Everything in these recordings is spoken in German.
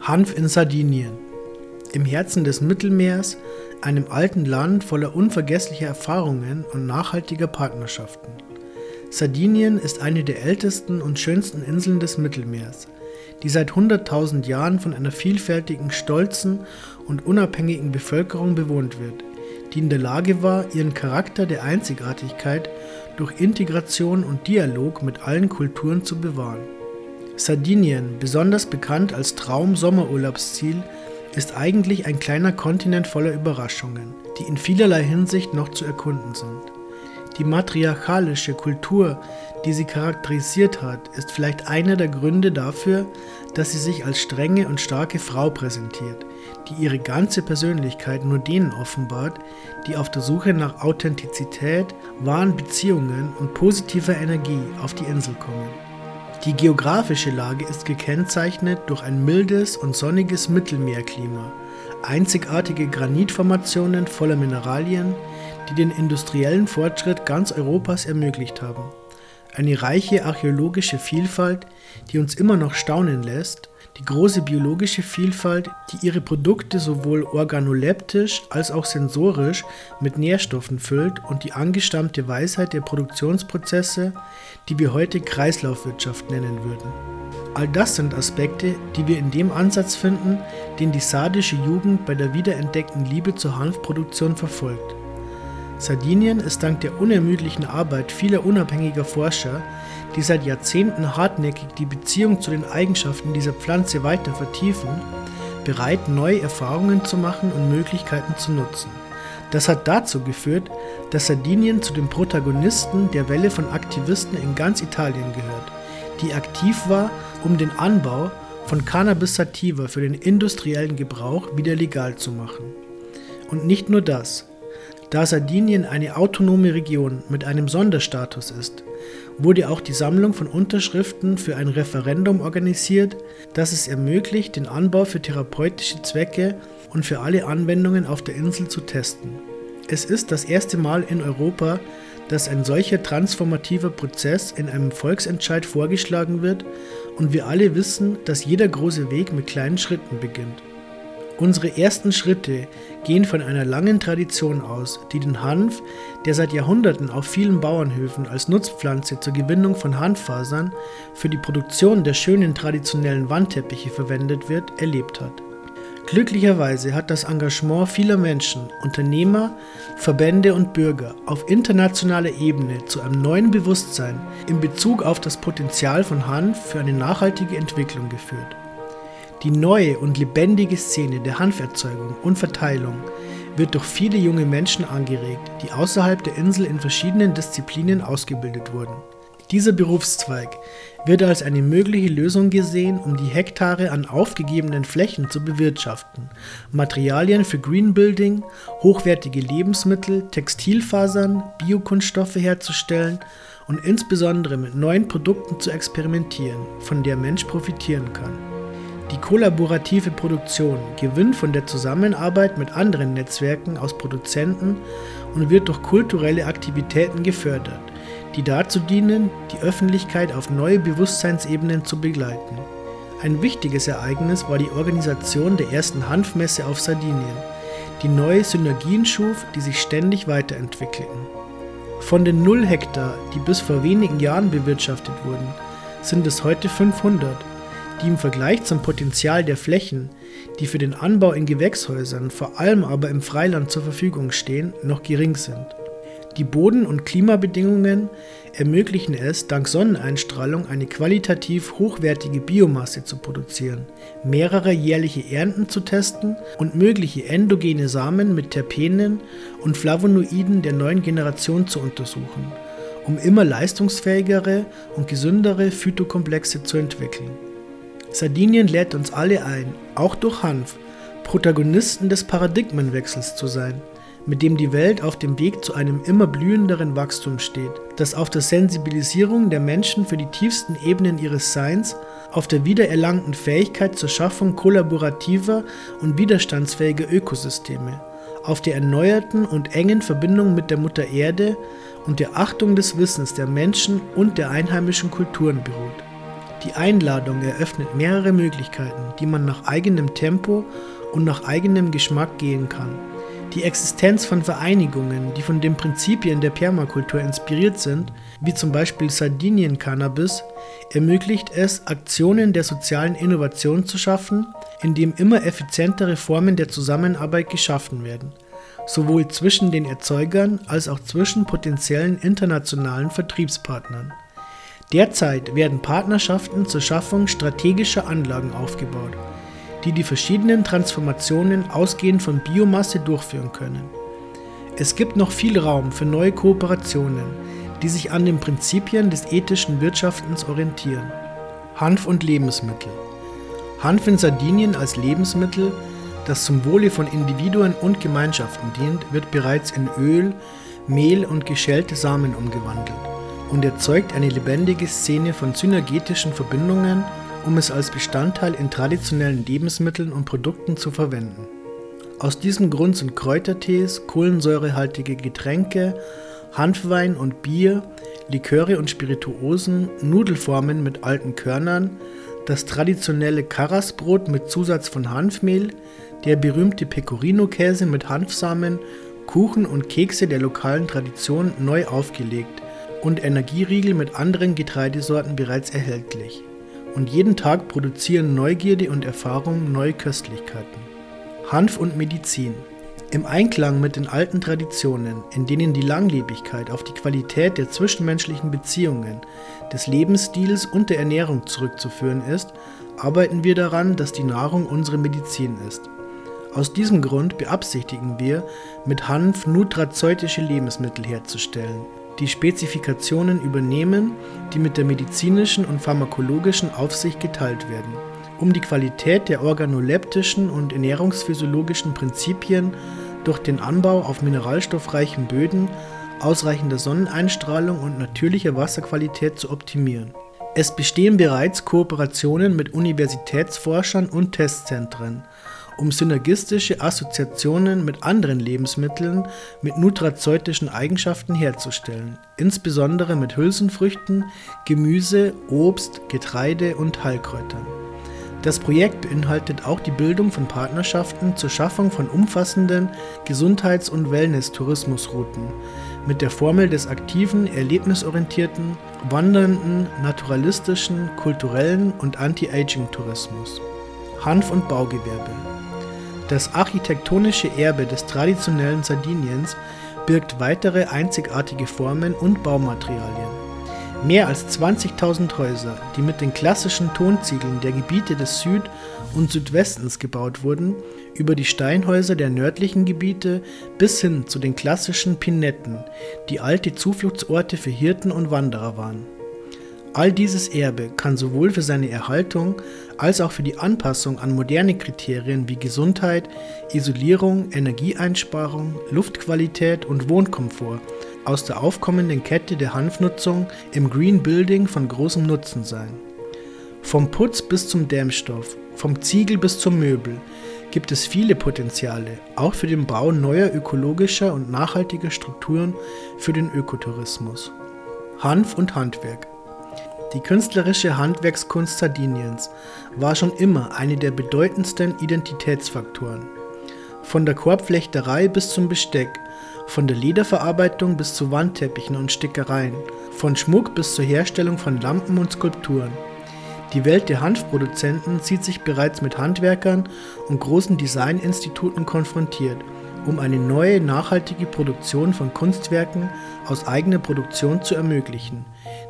Hanf in Sardinien. Im Herzen des Mittelmeers, einem alten Land voller unvergesslicher Erfahrungen und nachhaltiger Partnerschaften. Sardinien ist eine der ältesten und schönsten Inseln des Mittelmeers, die seit 100.000 Jahren von einer vielfältigen, stolzen und unabhängigen Bevölkerung bewohnt wird, die in der Lage war, ihren Charakter der Einzigartigkeit durch Integration und Dialog mit allen Kulturen zu bewahren. Sardinien, besonders bekannt als Traum-Sommerurlaubsziel, ist eigentlich ein kleiner Kontinent voller Überraschungen, die in vielerlei Hinsicht noch zu erkunden sind. Die matriarchalische Kultur, die sie charakterisiert hat, ist vielleicht einer der Gründe dafür, dass sie sich als strenge und starke Frau präsentiert, die ihre ganze Persönlichkeit nur denen offenbart, die auf der Suche nach Authentizität, wahren Beziehungen und positiver Energie auf die Insel kommen. Die geografische Lage ist gekennzeichnet durch ein mildes und sonniges Mittelmeerklima, einzigartige Granitformationen voller Mineralien, die den industriellen Fortschritt ganz Europas ermöglicht haben, eine reiche archäologische Vielfalt, die uns immer noch staunen lässt die große biologische Vielfalt, die ihre Produkte sowohl organoleptisch als auch sensorisch mit Nährstoffen füllt und die angestammte Weisheit der Produktionsprozesse, die wir heute Kreislaufwirtschaft nennen würden. All das sind Aspekte, die wir in dem Ansatz finden, den die sardische Jugend bei der wiederentdeckten Liebe zur Hanfproduktion verfolgt. Sardinien ist dank der unermüdlichen Arbeit vieler unabhängiger Forscher die seit Jahrzehnten hartnäckig die Beziehung zu den Eigenschaften dieser Pflanze weiter vertiefen, bereit, neue Erfahrungen zu machen und Möglichkeiten zu nutzen. Das hat dazu geführt, dass Sardinien zu den Protagonisten der Welle von Aktivisten in ganz Italien gehört, die aktiv war, um den Anbau von Cannabis sativa für den industriellen Gebrauch wieder legal zu machen. Und nicht nur das. Da Sardinien eine autonome Region mit einem Sonderstatus ist, wurde auch die Sammlung von Unterschriften für ein Referendum organisiert, das es ermöglicht, den Anbau für therapeutische Zwecke und für alle Anwendungen auf der Insel zu testen. Es ist das erste Mal in Europa, dass ein solcher transformativer Prozess in einem Volksentscheid vorgeschlagen wird und wir alle wissen, dass jeder große Weg mit kleinen Schritten beginnt. Unsere ersten Schritte gehen von einer langen Tradition aus, die den Hanf, der seit Jahrhunderten auf vielen Bauernhöfen als Nutzpflanze zur Gewinnung von Hanffasern für die Produktion der schönen traditionellen Wandteppiche verwendet wird, erlebt hat. Glücklicherweise hat das Engagement vieler Menschen, Unternehmer, Verbände und Bürger auf internationaler Ebene zu einem neuen Bewusstsein in Bezug auf das Potenzial von Hanf für eine nachhaltige Entwicklung geführt. Die neue und lebendige Szene der Hanferzeugung und Verteilung wird durch viele junge Menschen angeregt, die außerhalb der Insel in verschiedenen Disziplinen ausgebildet wurden. Dieser Berufszweig wird als eine mögliche Lösung gesehen, um die Hektare an aufgegebenen Flächen zu bewirtschaften, Materialien für Greenbuilding, hochwertige Lebensmittel, Textilfasern, Biokunststoffe herzustellen und insbesondere mit neuen Produkten zu experimentieren, von der Mensch profitieren kann. Die kollaborative Produktion gewinnt von der Zusammenarbeit mit anderen Netzwerken aus Produzenten und wird durch kulturelle Aktivitäten gefördert, die dazu dienen, die Öffentlichkeit auf neue Bewusstseinsebenen zu begleiten. Ein wichtiges Ereignis war die Organisation der ersten Hanfmesse auf Sardinien, die neue Synergien schuf, die sich ständig weiterentwickelten. Von den 0 Hektar, die bis vor wenigen Jahren bewirtschaftet wurden, sind es heute 500 die im Vergleich zum Potenzial der Flächen, die für den Anbau in Gewächshäusern, vor allem aber im Freiland zur Verfügung stehen, noch gering sind. Die Boden- und Klimabedingungen ermöglichen es, dank Sonneneinstrahlung eine qualitativ hochwertige Biomasse zu produzieren, mehrere jährliche Ernten zu testen und mögliche endogene Samen mit Terpenen und Flavonoiden der neuen Generation zu untersuchen, um immer leistungsfähigere und gesündere Phytokomplexe zu entwickeln. Sardinien lädt uns alle ein, auch durch Hanf, Protagonisten des Paradigmenwechsels zu sein, mit dem die Welt auf dem Weg zu einem immer blühenderen Wachstum steht, das auf der Sensibilisierung der Menschen für die tiefsten Ebenen ihres Seins, auf der wiedererlangten Fähigkeit zur Schaffung kollaborativer und widerstandsfähiger Ökosysteme, auf der erneuerten und engen Verbindung mit der Mutter Erde und der Achtung des Wissens der Menschen und der einheimischen Kulturen beruht. Die Einladung eröffnet mehrere Möglichkeiten, die man nach eigenem Tempo und nach eigenem Geschmack gehen kann. Die Existenz von Vereinigungen, die von den Prinzipien der Permakultur inspiriert sind, wie zum Beispiel Sardinien Cannabis, ermöglicht es, Aktionen der sozialen Innovation zu schaffen, indem immer effizientere Formen der Zusammenarbeit geschaffen werden, sowohl zwischen den Erzeugern als auch zwischen potenziellen internationalen Vertriebspartnern. Derzeit werden Partnerschaften zur Schaffung strategischer Anlagen aufgebaut, die die verschiedenen Transformationen ausgehend von Biomasse durchführen können. Es gibt noch viel Raum für neue Kooperationen, die sich an den Prinzipien des ethischen Wirtschaftens orientieren. Hanf und Lebensmittel. Hanf in Sardinien als Lebensmittel, das zum Wohle von Individuen und Gemeinschaften dient, wird bereits in Öl, Mehl und geschälte Samen umgewandelt und erzeugt eine lebendige Szene von synergetischen Verbindungen, um es als Bestandteil in traditionellen Lebensmitteln und Produkten zu verwenden. Aus diesem Grund sind Kräutertees, kohlensäurehaltige Getränke, Hanfwein und Bier, Liköre und Spirituosen, Nudelformen mit alten Körnern, das traditionelle Karasbrot mit Zusatz von Hanfmehl, der berühmte Pecorino-Käse mit Hanfsamen, Kuchen und Kekse der lokalen Tradition neu aufgelegt und Energieriegel mit anderen Getreidesorten bereits erhältlich. Und jeden Tag produzieren Neugierde und Erfahrung neue Köstlichkeiten. Hanf und Medizin. Im Einklang mit den alten Traditionen, in denen die Langlebigkeit auf die Qualität der zwischenmenschlichen Beziehungen, des Lebensstils und der Ernährung zurückzuführen ist, arbeiten wir daran, dass die Nahrung unsere Medizin ist. Aus diesem Grund beabsichtigen wir, mit Hanf nutrazeutische Lebensmittel herzustellen, die Spezifikationen übernehmen, die mit der medizinischen und pharmakologischen Aufsicht geteilt werden, um die Qualität der organoleptischen und ernährungsphysiologischen Prinzipien durch den Anbau auf mineralstoffreichen Böden, ausreichender Sonneneinstrahlung und natürlicher Wasserqualität zu optimieren. Es bestehen bereits Kooperationen mit Universitätsforschern und Testzentren, um synergistische Assoziationen mit anderen Lebensmitteln mit nutrazeutischen Eigenschaften herzustellen, insbesondere mit Hülsenfrüchten, Gemüse, Obst, Getreide und Heilkräutern. Das Projekt beinhaltet auch die Bildung von Partnerschaften zur Schaffung von umfassenden Gesundheits- und Wellness-Tourismusrouten mit der Formel des aktiven, erlebnisorientierten, wandernden, naturalistischen, kulturellen und Anti-Aging-Tourismus. Hanf- und Baugewerbe das architektonische Erbe des traditionellen Sardiniens birgt weitere einzigartige Formen und Baumaterialien. Mehr als 20.000 Häuser, die mit den klassischen Tonziegeln der Gebiete des Süd- und Südwestens gebaut wurden, über die Steinhäuser der nördlichen Gebiete bis hin zu den klassischen Pinetten, die alte Zufluchtsorte für Hirten und Wanderer waren. All dieses Erbe kann sowohl für seine Erhaltung als auch für die Anpassung an moderne Kriterien wie Gesundheit, Isolierung, Energieeinsparung, Luftqualität und Wohnkomfort aus der aufkommenden Kette der Hanfnutzung im Green Building von großem Nutzen sein. Vom Putz bis zum Dämmstoff, vom Ziegel bis zum Möbel gibt es viele Potenziale, auch für den Bau neuer ökologischer und nachhaltiger Strukturen für den Ökotourismus. Hanf und Handwerk die künstlerische Handwerkskunst Sardiniens war schon immer eine der bedeutendsten Identitätsfaktoren. Von der Korbflechterei bis zum Besteck, von der Lederverarbeitung bis zu Wandteppichen und Stickereien, von Schmuck bis zur Herstellung von Lampen und Skulpturen. Die Welt der Hanfproduzenten sieht sich bereits mit Handwerkern und großen Designinstituten konfrontiert um eine neue nachhaltige Produktion von Kunstwerken aus eigener Produktion zu ermöglichen,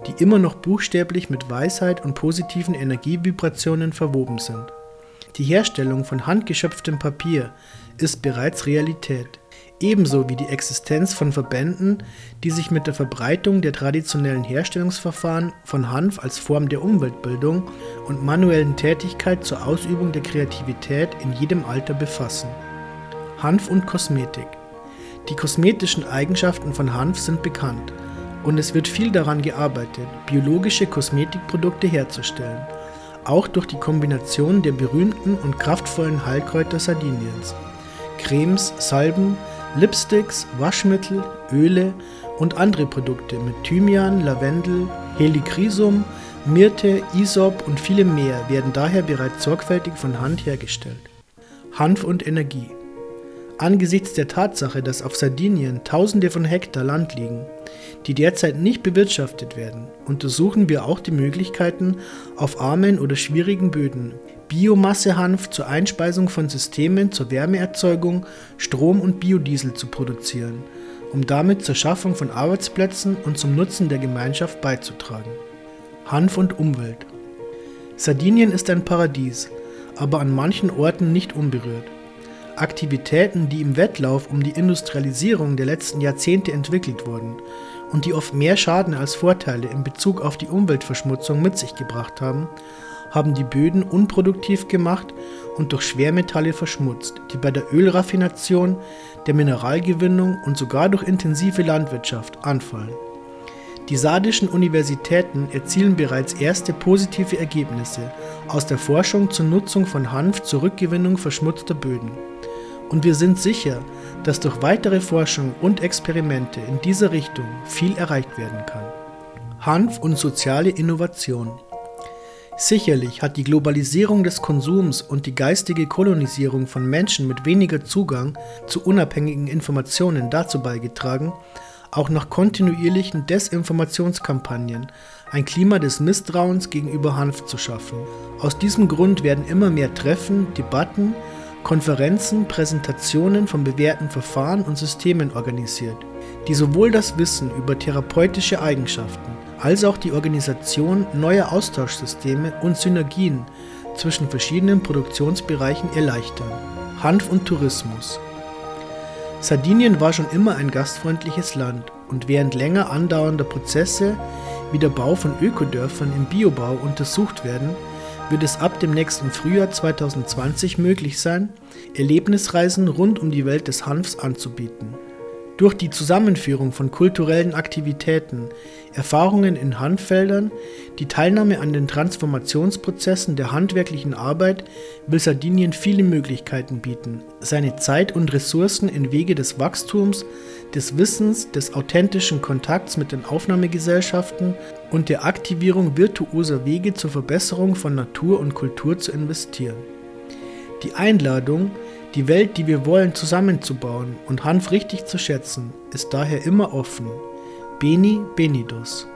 die immer noch buchstäblich mit Weisheit und positiven Energievibrationen verwoben sind. Die Herstellung von handgeschöpftem Papier ist bereits Realität, ebenso wie die Existenz von Verbänden, die sich mit der Verbreitung der traditionellen Herstellungsverfahren von Hanf als Form der Umweltbildung und manuellen Tätigkeit zur Ausübung der Kreativität in jedem Alter befassen. Hanf und Kosmetik. Die kosmetischen Eigenschaften von Hanf sind bekannt und es wird viel daran gearbeitet, biologische Kosmetikprodukte herzustellen, auch durch die Kombination der berühmten und kraftvollen Heilkräuter Sardiniens. Cremes, Salben, Lipsticks, Waschmittel, Öle und andere Produkte mit Thymian, Lavendel, Helichrysum, Myrte, Isop und viele mehr werden daher bereits sorgfältig von Hand hergestellt. Hanf und Energie. Angesichts der Tatsache, dass auf Sardinien Tausende von Hektar Land liegen, die derzeit nicht bewirtschaftet werden, untersuchen wir auch die Möglichkeiten, auf armen oder schwierigen Böden Biomassehanf zur Einspeisung von Systemen zur Wärmeerzeugung, Strom und Biodiesel zu produzieren, um damit zur Schaffung von Arbeitsplätzen und zum Nutzen der Gemeinschaft beizutragen. Hanf und Umwelt. Sardinien ist ein Paradies, aber an manchen Orten nicht unberührt. Aktivitäten, die im Wettlauf um die Industrialisierung der letzten Jahrzehnte entwickelt wurden und die oft mehr Schaden als Vorteile in Bezug auf die Umweltverschmutzung mit sich gebracht haben, haben die Böden unproduktiv gemacht und durch Schwermetalle verschmutzt, die bei der Ölraffination, der Mineralgewinnung und sogar durch intensive Landwirtschaft anfallen. Die sardischen Universitäten erzielen bereits erste positive Ergebnisse aus der Forschung zur Nutzung von Hanf zur Rückgewinnung verschmutzter Böden. Und wir sind sicher, dass durch weitere Forschung und Experimente in dieser Richtung viel erreicht werden kann. Hanf und soziale Innovation. Sicherlich hat die Globalisierung des Konsums und die geistige Kolonisierung von Menschen mit weniger Zugang zu unabhängigen Informationen dazu beigetragen, auch nach kontinuierlichen Desinformationskampagnen ein Klima des Misstrauens gegenüber Hanf zu schaffen. Aus diesem Grund werden immer mehr Treffen, Debatten, Konferenzen, Präsentationen von bewährten Verfahren und Systemen organisiert, die sowohl das Wissen über therapeutische Eigenschaften als auch die Organisation neuer Austauschsysteme und Synergien zwischen verschiedenen Produktionsbereichen erleichtern. Hanf und Tourismus. Sardinien war schon immer ein gastfreundliches Land und während länger andauernder Prozesse wie der Bau von Ökodörfern im Biobau untersucht werden, wird es ab dem nächsten Frühjahr 2020 möglich sein, Erlebnisreisen rund um die Welt des Hanfs anzubieten. Durch die Zusammenführung von kulturellen Aktivitäten, Erfahrungen in Handfeldern, die Teilnahme an den Transformationsprozessen der handwerklichen Arbeit will Sardinien viele Möglichkeiten bieten, seine Zeit und Ressourcen in Wege des Wachstums, des Wissens, des authentischen Kontakts mit den Aufnahmegesellschaften und der Aktivierung virtuoser Wege zur Verbesserung von Natur und Kultur zu investieren. Die Einladung, die Welt, die wir wollen, zusammenzubauen und Hanf richtig zu schätzen, ist daher immer offen. Beni Benidos